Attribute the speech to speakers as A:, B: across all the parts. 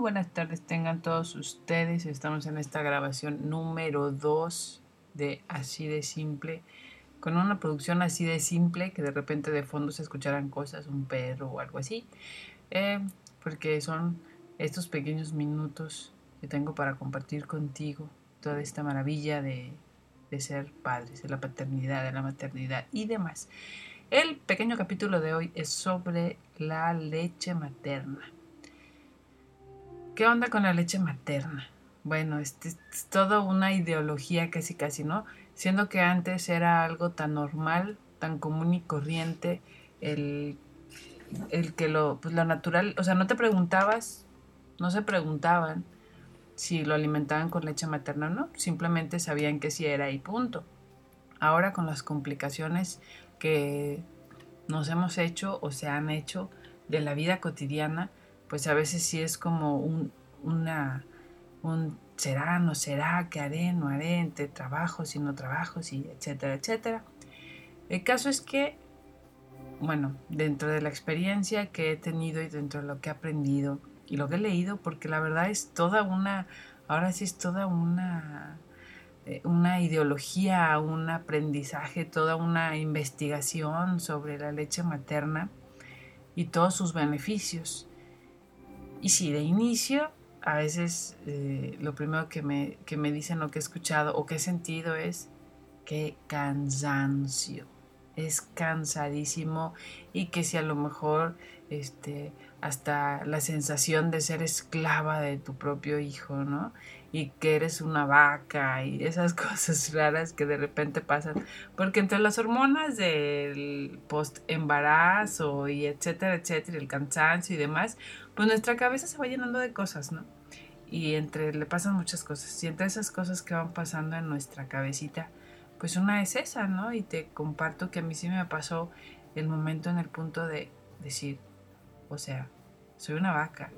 A: buenas tardes tengan todos ustedes. Estamos en esta grabación número 2 de Así de Simple, con una producción así de simple que de repente de fondo se escucharan cosas, un perro o algo así, eh, porque son estos pequeños minutos que tengo para compartir contigo toda esta maravilla de, de ser padres, de la paternidad, de la maternidad y demás. El pequeño capítulo de hoy es sobre la leche materna. ¿Qué onda con la leche materna? Bueno, es, es, toda una ideología casi casi, ¿no? Siendo que antes era algo tan normal, tan común y corriente, el, el que lo, pues lo natural, o sea, no te preguntabas, no se preguntaban si lo alimentaban con leche materna o no, simplemente sabían que sí era y punto. Ahora con las complicaciones que nos hemos hecho o se han hecho de la vida cotidiana, pues a veces sí es como un, una, un será, no será, qué haré, no haré, entre trabajos y no trabajos, y etcétera, etcétera. El caso es que, bueno, dentro de la experiencia que he tenido y dentro de lo que he aprendido y lo que he leído, porque la verdad es toda una, ahora sí es toda una, eh, una ideología, un aprendizaje, toda una investigación sobre la leche materna y todos sus beneficios. Y si de inicio, a veces eh, lo primero que me, que me dicen o que he escuchado o que he sentido es que cansancio. Es cansadísimo y que si a lo mejor este, hasta la sensación de ser esclava de tu propio hijo, ¿no? Y que eres una vaca y esas cosas raras que de repente pasan. Porque entre las hormonas del post embarazo y etcétera, etcétera, el cansancio y demás, pues nuestra cabeza se va llenando de cosas, ¿no? Y entre le pasan muchas cosas. Y entre esas cosas que van pasando en nuestra cabecita, pues una es esa, ¿no? Y te comparto que a mí sí me pasó el momento en el punto de decir, o sea, soy una vaca.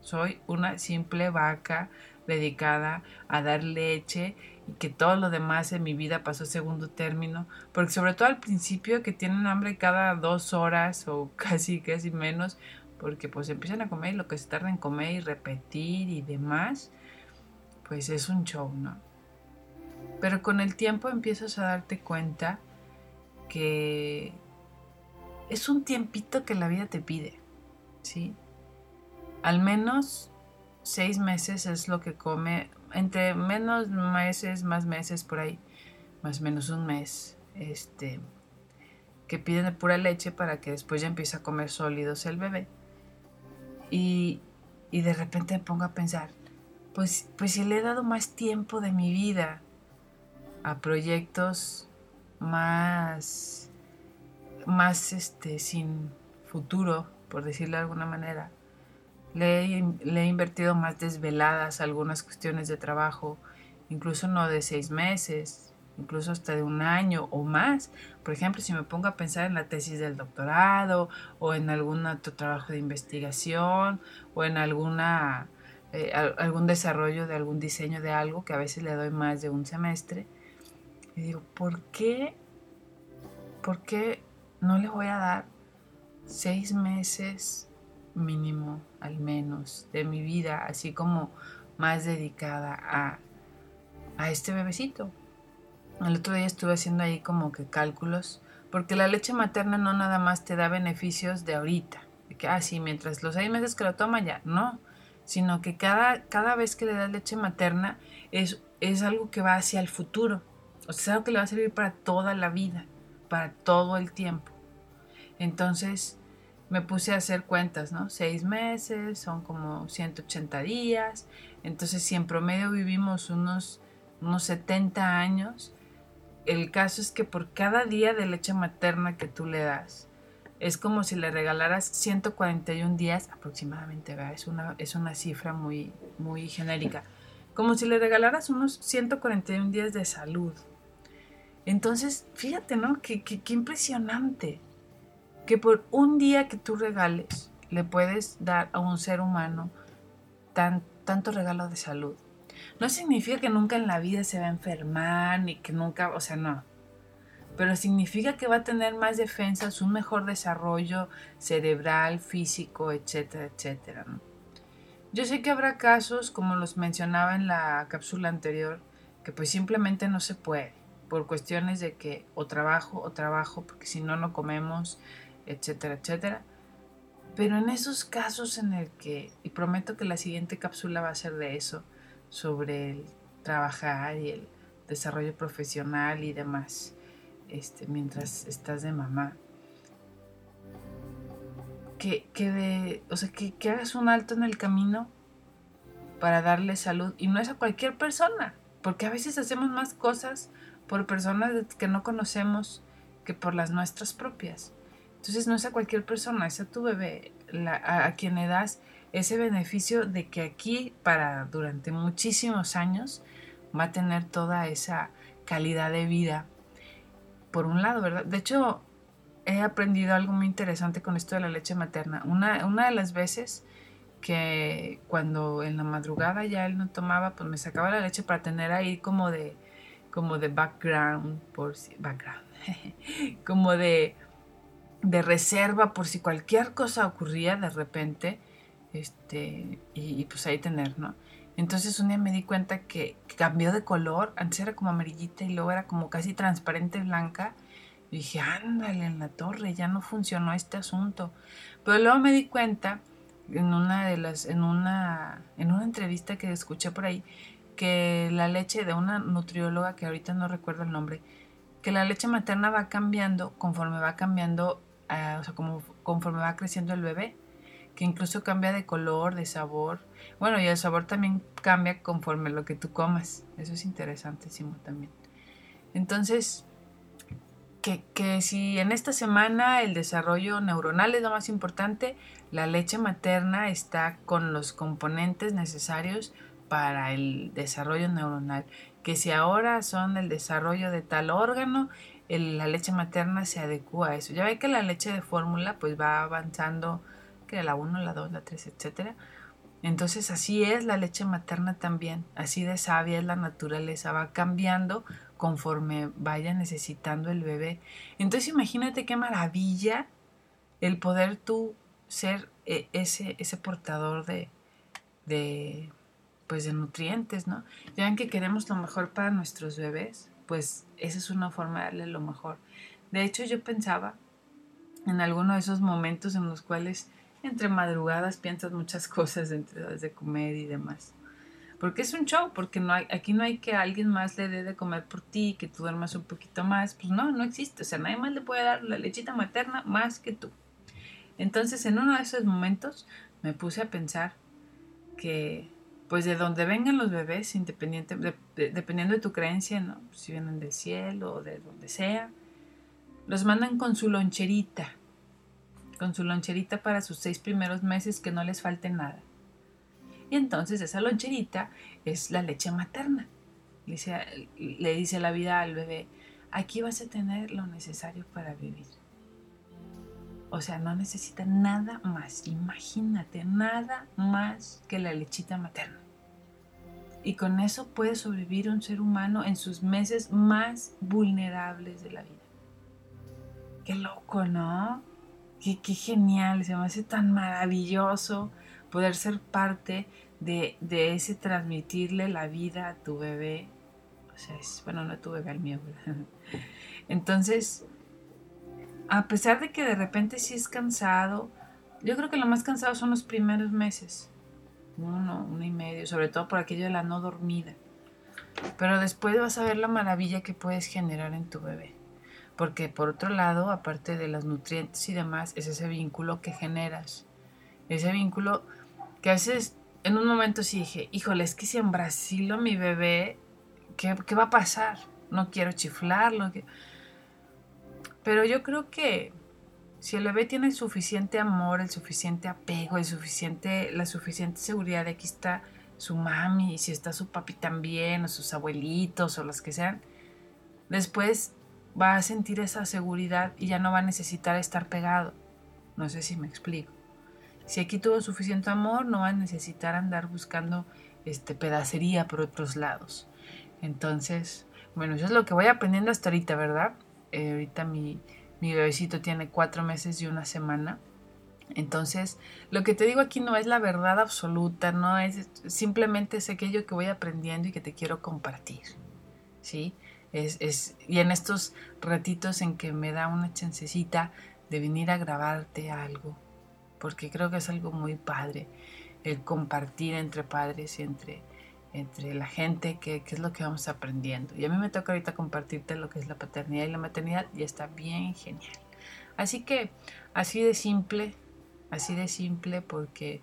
A: Soy una simple vaca dedicada a dar leche y que todo lo demás en mi vida pasó segundo término, porque sobre todo al principio que tienen hambre cada dos horas o casi casi menos, porque pues empiezan a comer y lo que se tarda en comer y repetir y demás, pues es un show, ¿no? Pero con el tiempo empiezas a darte cuenta que es un tiempito que la vida te pide, ¿sí? Al menos seis meses es lo que come, entre menos meses, más meses por ahí, más o menos un mes, este, que piden pura leche para que después ya empiece a comer sólidos el bebé. Y, y de repente me pongo a pensar, pues, pues si le he dado más tiempo de mi vida a proyectos más, más este, sin futuro, por decirlo de alguna manera, le he, invertido más desveladas algunas cuestiones de trabajo, incluso no de seis meses, incluso hasta de un año o más. Por ejemplo, si me pongo a pensar en la tesis del doctorado o en algún otro trabajo de investigación o en alguna, eh, algún desarrollo de algún diseño de algo que a veces le doy más de un semestre, y digo, ¿por qué? ¿Por qué no le voy a dar seis meses mínimo al menos de mi vida, así como más dedicada a, a este bebecito. El otro día estuve haciendo ahí como que cálculos, porque la leche materna no nada más te da beneficios de ahorita, de que, ah, mientras los seis meses que lo toma ya, no, sino que cada, cada vez que le das leche materna es, es algo que va hacia el futuro, o sea, es algo que le va a servir para toda la vida, para todo el tiempo. Entonces, me puse a hacer cuentas, ¿no? Seis meses, son como 180 días. Entonces, si en promedio vivimos unos, unos 70 años, el caso es que por cada día de leche materna que tú le das, es como si le regalaras 141 días aproximadamente, ¿verdad? Es una, es una cifra muy, muy genérica. Como si le regalaras unos 141 días de salud. Entonces, fíjate, ¿no? Qué, qué, qué impresionante que por un día que tú regales le puedes dar a un ser humano tan, tanto regalo de salud. No significa que nunca en la vida se va a enfermar, ni que nunca, o sea, no. Pero significa que va a tener más defensas, un mejor desarrollo cerebral, físico, etcétera, etcétera. Yo sé que habrá casos, como los mencionaba en la cápsula anterior, que pues simplemente no se puede, por cuestiones de que o trabajo o trabajo, porque si no, no comemos, etcétera, etcétera. Pero en esos casos en el que, y prometo que la siguiente cápsula va a ser de eso, sobre el trabajar y el desarrollo profesional y demás, este, mientras estás de mamá. Que, que, de, o sea, que, que hagas un alto en el camino para darle salud. Y no es a cualquier persona, porque a veces hacemos más cosas por personas que no conocemos que por las nuestras propias. Entonces no es a cualquier persona, es a tu bebé, a, quien le das ese beneficio de que aquí para durante muchísimos años va a tener toda esa calidad de vida. Por un lado, ¿verdad? De hecho, he aprendido algo muy interesante con esto de la leche materna. Una, una de las veces que cuando en la madrugada ya él no tomaba, pues me sacaba la leche para tener ahí como de, como de background, por si, background, como de, de reserva por si cualquier cosa ocurría de repente, este, y, pues ahí tener, ¿no? Entonces un día me di cuenta que, cambió de color, antes era como amarillita y luego era como casi transparente blanca. Y dije, ándale en la torre, ya no funcionó este asunto. Pero luego me di cuenta en una de las, en una, en una entrevista que escuché por ahí, que la leche de una nutrióloga, que ahorita no recuerdo el nombre, que la leche materna va cambiando conforme va cambiando, o sea, como, conforme va creciendo el bebé, que incluso cambia de color, de sabor. Bueno, y el sabor también cambia conforme lo que tú comas. Eso es interesantísimo también. Entonces, que, que si en esta semana el desarrollo neuronal es lo más importante, la leche materna está con los componentes necesarios para el desarrollo neuronal, que si ahora son el desarrollo de tal órgano, la leche materna se adecua a eso. Ya ve que la leche de fórmula pues va avanzando, que la 1, la 2, la 3, etcétera. Entonces así es la leche materna también, así de sabia es la naturaleza, va cambiando conforme vaya necesitando el bebé. Entonces imagínate qué maravilla el poder tú ser eh, ese, ese portador de pues de nutrientes, ¿no? Ya ven que queremos lo mejor para nuestros bebés, pues esa es una forma de darle lo mejor. De hecho, yo pensaba en alguno de esos momentos en los cuales entre madrugadas piensas muchas cosas entre de comer y demás. Porque es un show, porque no hay, aquí no hay que alguien más le dé de comer por ti, que tú duermas un poquito más. Pues no, no existe. O sea, nadie más le puede dar la lechita materna más que tú. Entonces, en uno de esos momentos me puse a pensar que pues de donde vengan los bebés, independiente, dependiendo de tu creencia, ¿no? Si vienen del cielo o de donde sea, los mandan con su loncherita, con su loncherita para sus seis primeros meses que no les falte nada. Y entonces esa loncherita es la leche materna. Le dice, le dice la vida al bebé, aquí vas a tener lo necesario para vivir. O sea, no necesita nada más, imagínate, nada más que la lechita materna. Y con eso puede sobrevivir un ser humano en sus meses más vulnerables de la vida. Qué loco, ¿no? Qué, genial, se me hace tan maravilloso poder ser parte de, ese transmitirle la vida a tu bebé. O sea, es, bueno, no a tu bebé, al mío. Entonces, a pesar de que de repente sí es cansado, yo creo que lo más cansado son los primeros meses. Uno, uno y medio, sobre todo por aquello de la no dormida. Pero después vas a ver la maravilla que puedes generar en tu bebé. Porque por otro lado, aparte de los nutrientes y demás, es ese vínculo que generas. Ese vínculo que a veces en un momento sí dije, híjole, es que si en Brasil mi bebé, ¿qué, ¿qué, va a pasar? No quiero chiflarlo. Que... Pero yo creo que si el bebé tiene el suficiente amor, el suficiente apego, el suficiente, la suficiente seguridad de aquí está su mami, y si está su papi también, o sus abuelitos, o los que sean, después va a sentir esa seguridad y ya no va a necesitar estar pegado. No sé si me explico. Si aquí tuvo suficiente amor, no va a necesitar andar buscando este, pedacería por otros lados. Entonces, bueno, eso es lo que voy aprendiendo hasta ahorita, ¿verdad? Eh, ahorita mi, mi bebecito tiene cuatro meses y una semana. Entonces, lo que te digo aquí no es la verdad absoluta, no es simplemente es aquello que voy aprendiendo y que te quiero compartir. ¿Sí? Es, es, y en estos ratitos en que me da una chancecita de venir a grabarte algo, porque creo que es algo muy padre el compartir entre padres y entre, entre la gente, que, es lo que vamos aprendiendo. Y a mí me toca ahorita compartirte lo que es la paternidad y la maternidad y está bien genial. Así que así de simple, así de simple porque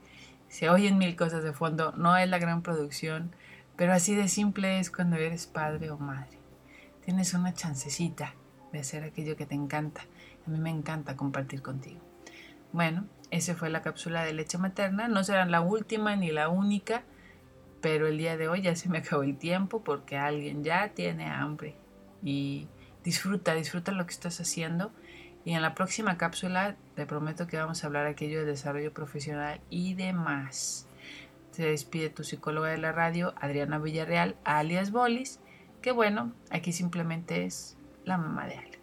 A: se oyen mil cosas de fondo, no es la gran producción, pero así de simple es cuando eres padre o madre. Tienes una chancecita de hacer aquello que te encanta. A mí me encanta compartir contigo. Bueno, esa fue la cápsula de leche materna. No será la última ni la única, pero el día de hoy ya se me acabó el tiempo porque alguien ya tiene hambre. Y disfruta, disfruta lo que estás haciendo. Y en la próxima cápsula te prometo que vamos a hablar aquello de desarrollo profesional y demás. Se despide tu psicóloga de la radio, Adriana Villarreal, alias Bolis, que bueno, aquí simplemente es la mamá de Ali.